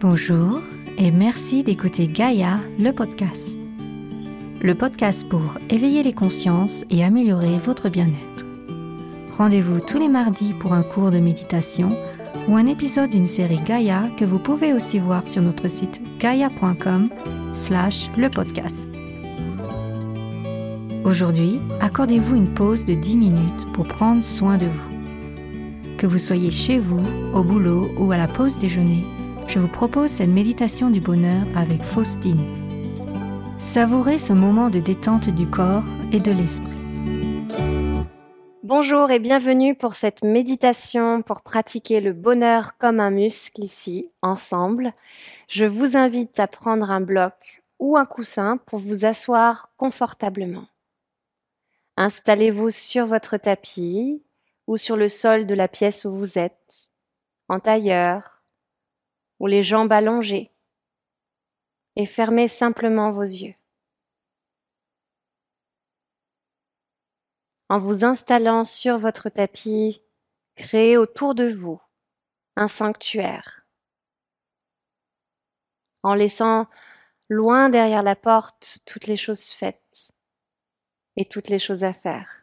Bonjour et merci d'écouter Gaïa, le podcast. Le podcast pour éveiller les consciences et améliorer votre bien-être. Rendez-vous tous les mardis pour un cours de méditation ou un épisode d'une série Gaïa que vous pouvez aussi voir sur notre site gaia.com slash le podcast. Aujourd'hui, accordez-vous une pause de 10 minutes pour prendre soin de vous. Que vous soyez chez vous, au boulot ou à la pause déjeuner, je vous propose cette méditation du bonheur avec Faustine. Savourez ce moment de détente du corps et de l'esprit. Bonjour et bienvenue pour cette méditation pour pratiquer le bonheur comme un muscle ici, ensemble. Je vous invite à prendre un bloc ou un coussin pour vous asseoir confortablement. Installez-vous sur votre tapis ou sur le sol de la pièce où vous êtes, en tailleur, ou les jambes allongées et fermez simplement vos yeux. En vous installant sur votre tapis, créez autour de vous un sanctuaire. En laissant loin derrière la porte toutes les choses faites et toutes les choses à faire.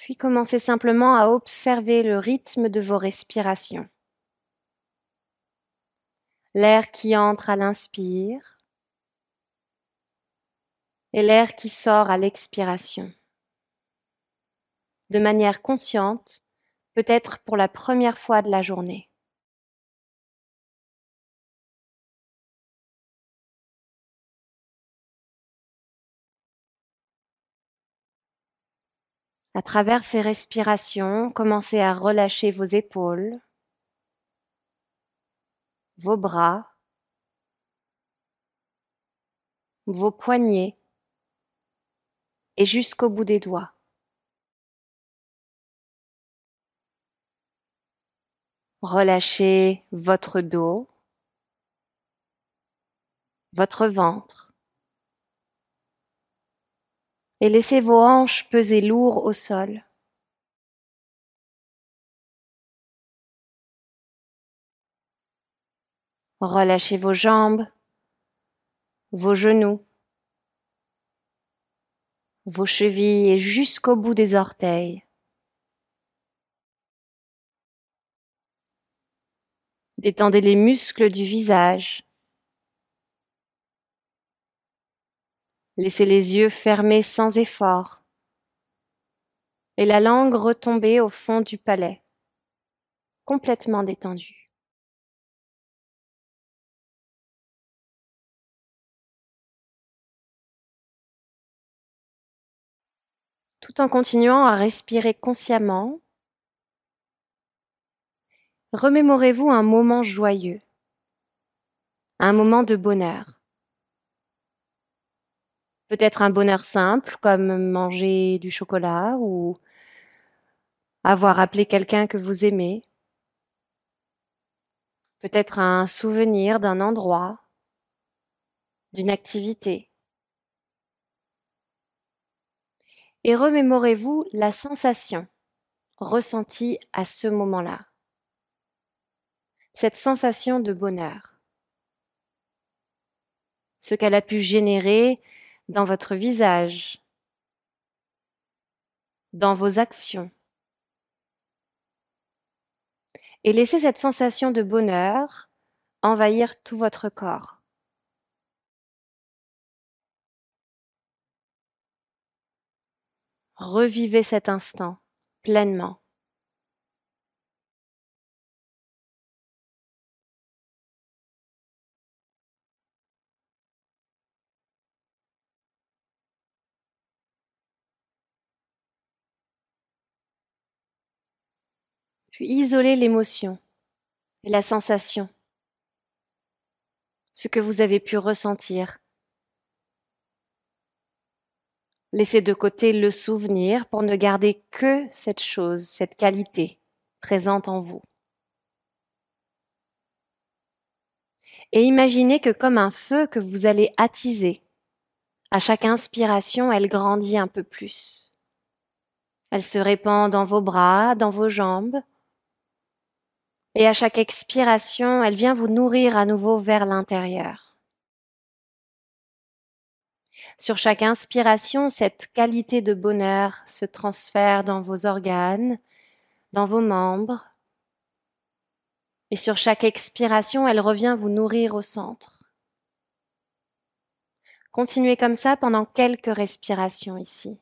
Puis commencez simplement à observer le rythme de vos respirations. L'air qui entre à l'inspire et l'air qui sort à l'expiration. De manière consciente, peut-être pour la première fois de la journée. À travers ces respirations, commencez à relâcher vos épaules, vos bras, vos poignets et jusqu'au bout des doigts. Relâchez votre dos, votre ventre, et laissez vos hanches peser lourd au sol. Relâchez vos jambes, vos genoux, vos chevilles et jusqu'au bout des orteils. Détendez les muscles du visage. Laissez les yeux fermés sans effort et la langue retomber au fond du palais, complètement détendue. Tout en continuant à respirer consciemment, remémorez-vous un moment joyeux, un moment de bonheur. Peut-être un bonheur simple comme manger du chocolat ou avoir appelé quelqu'un que vous aimez. Peut-être un souvenir d'un endroit, d'une activité. Et remémorez-vous la sensation ressentie à ce moment-là. Cette sensation de bonheur. Ce qu'elle a pu générer dans votre visage, dans vos actions. Et laissez cette sensation de bonheur envahir tout votre corps. Revivez cet instant pleinement. Puis isolez l'émotion et la sensation, ce que vous avez pu ressentir. Laissez de côté le souvenir pour ne garder que cette chose, cette qualité présente en vous. Et imaginez que comme un feu que vous allez attiser À chaque inspiration, elle grandit un peu plus. Elle se répand dans vos bras, dans vos jambes. Et à chaque expiration, elle vient vous nourrir à nouveau vers l'intérieur. Sur chaque inspiration, cette qualité de bonheur se transfère dans vos organes, dans vos membres. Et sur chaque expiration, elle revient vous nourrir au centre. Continuez comme ça pendant quelques respirations ici.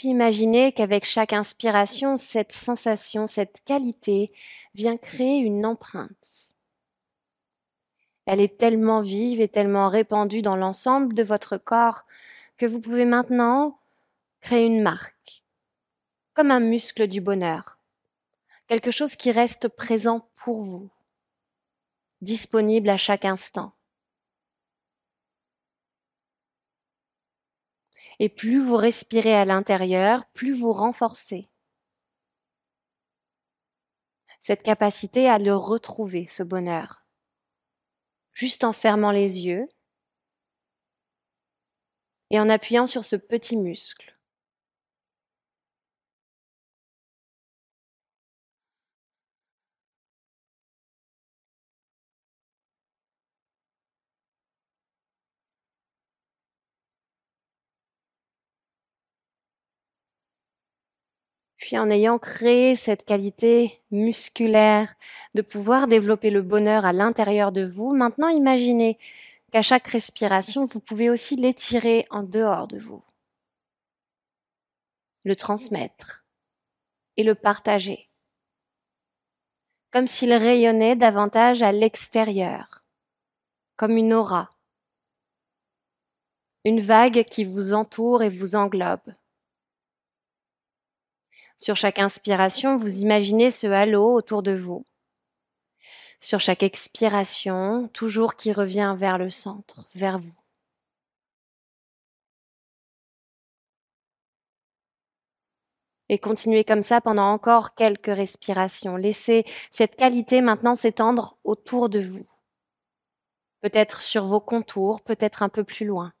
Puis imaginez qu'avec chaque inspiration, cette sensation, cette qualité vient créer une empreinte. Elle est tellement vive et tellement répandue dans l'ensemble de votre corps que vous pouvez maintenant créer une marque, comme un muscle du bonheur, quelque chose qui reste présent pour vous, disponible à chaque instant. Et plus vous respirez à l'intérieur, plus vous renforcez cette capacité à le retrouver, ce bonheur. Juste en fermant les yeux et en appuyant sur ce petit muscle. Puis en ayant créé cette qualité musculaire de pouvoir développer le bonheur à l'intérieur de vous, maintenant imaginez qu'à chaque respiration, vous pouvez aussi l'étirer en dehors de vous, le transmettre et le partager, comme s'il rayonnait davantage à l'extérieur, comme une aura, une vague qui vous entoure et vous englobe. Sur chaque inspiration, vous imaginez ce halo autour de vous. Sur chaque expiration, toujours qui revient vers le centre, vers vous. Et continuez comme ça pendant encore quelques respirations. Laissez cette qualité maintenant s'étendre autour de vous. Peut-être sur vos contours, peut-être un peu plus loin.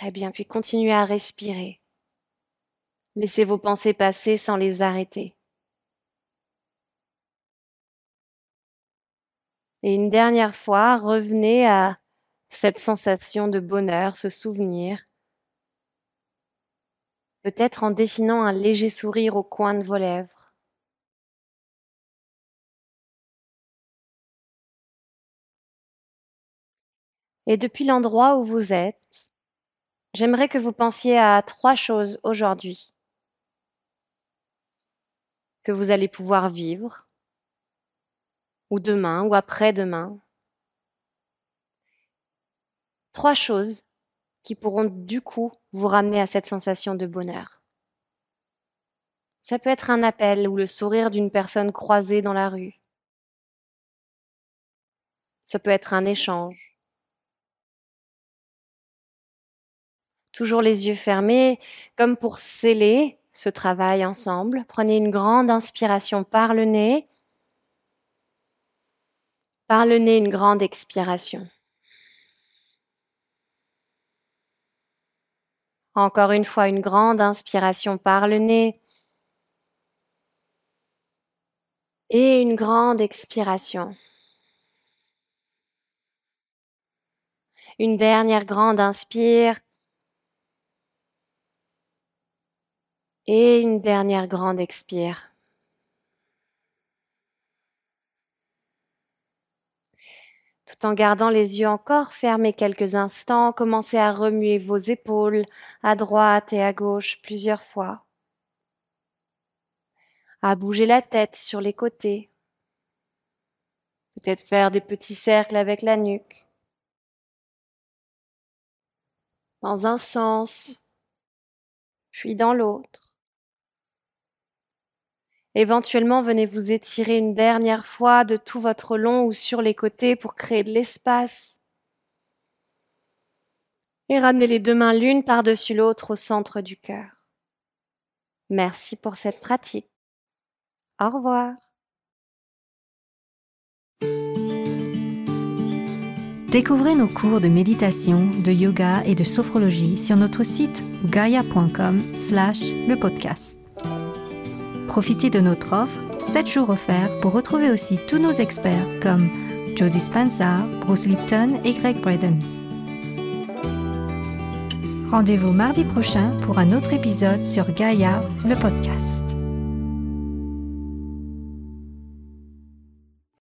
Très bien, puis continuez à respirer. Laissez vos pensées passer sans les arrêter. Et une dernière fois, revenez à cette sensation de bonheur, ce souvenir. Peut-être en dessinant un léger sourire au coin de vos lèvres. Et depuis l'endroit où vous êtes, J'aimerais que vous pensiez à trois choses aujourd'hui que vous allez pouvoir vivre, ou demain, ou après-demain. Trois choses qui pourront du coup vous ramener à cette sensation de bonheur. Ça peut être un appel ou le sourire d'une personne croisée dans la rue. Ça peut être un échange. Toujours les yeux fermés, comme pour sceller ce travail ensemble. Prenez une grande inspiration par le nez. Par le nez, une grande expiration. Encore une fois, une grande inspiration par le nez. Et une grande expiration. Une dernière grande inspire. Et une dernière grande expire. Tout en gardant les yeux encore fermés quelques instants, commencez à remuer vos épaules à droite et à gauche plusieurs fois. À bouger la tête sur les côtés. Peut-être faire des petits cercles avec la nuque. Dans un sens, puis dans l'autre. Éventuellement, venez vous étirer une dernière fois de tout votre long ou sur les côtés pour créer de l'espace. Et ramenez les deux mains l'une par-dessus l'autre au centre du cœur. Merci pour cette pratique. Au revoir. Découvrez nos cours de méditation, de yoga et de sophrologie sur notre site gaia.com slash le podcast. Profitez de notre offre 7 jours offerts pour retrouver aussi tous nos experts comme Joe Dispenza, Bruce Lipton et Greg Braden. Rendez-vous mardi prochain pour un autre épisode sur Gaia, le podcast.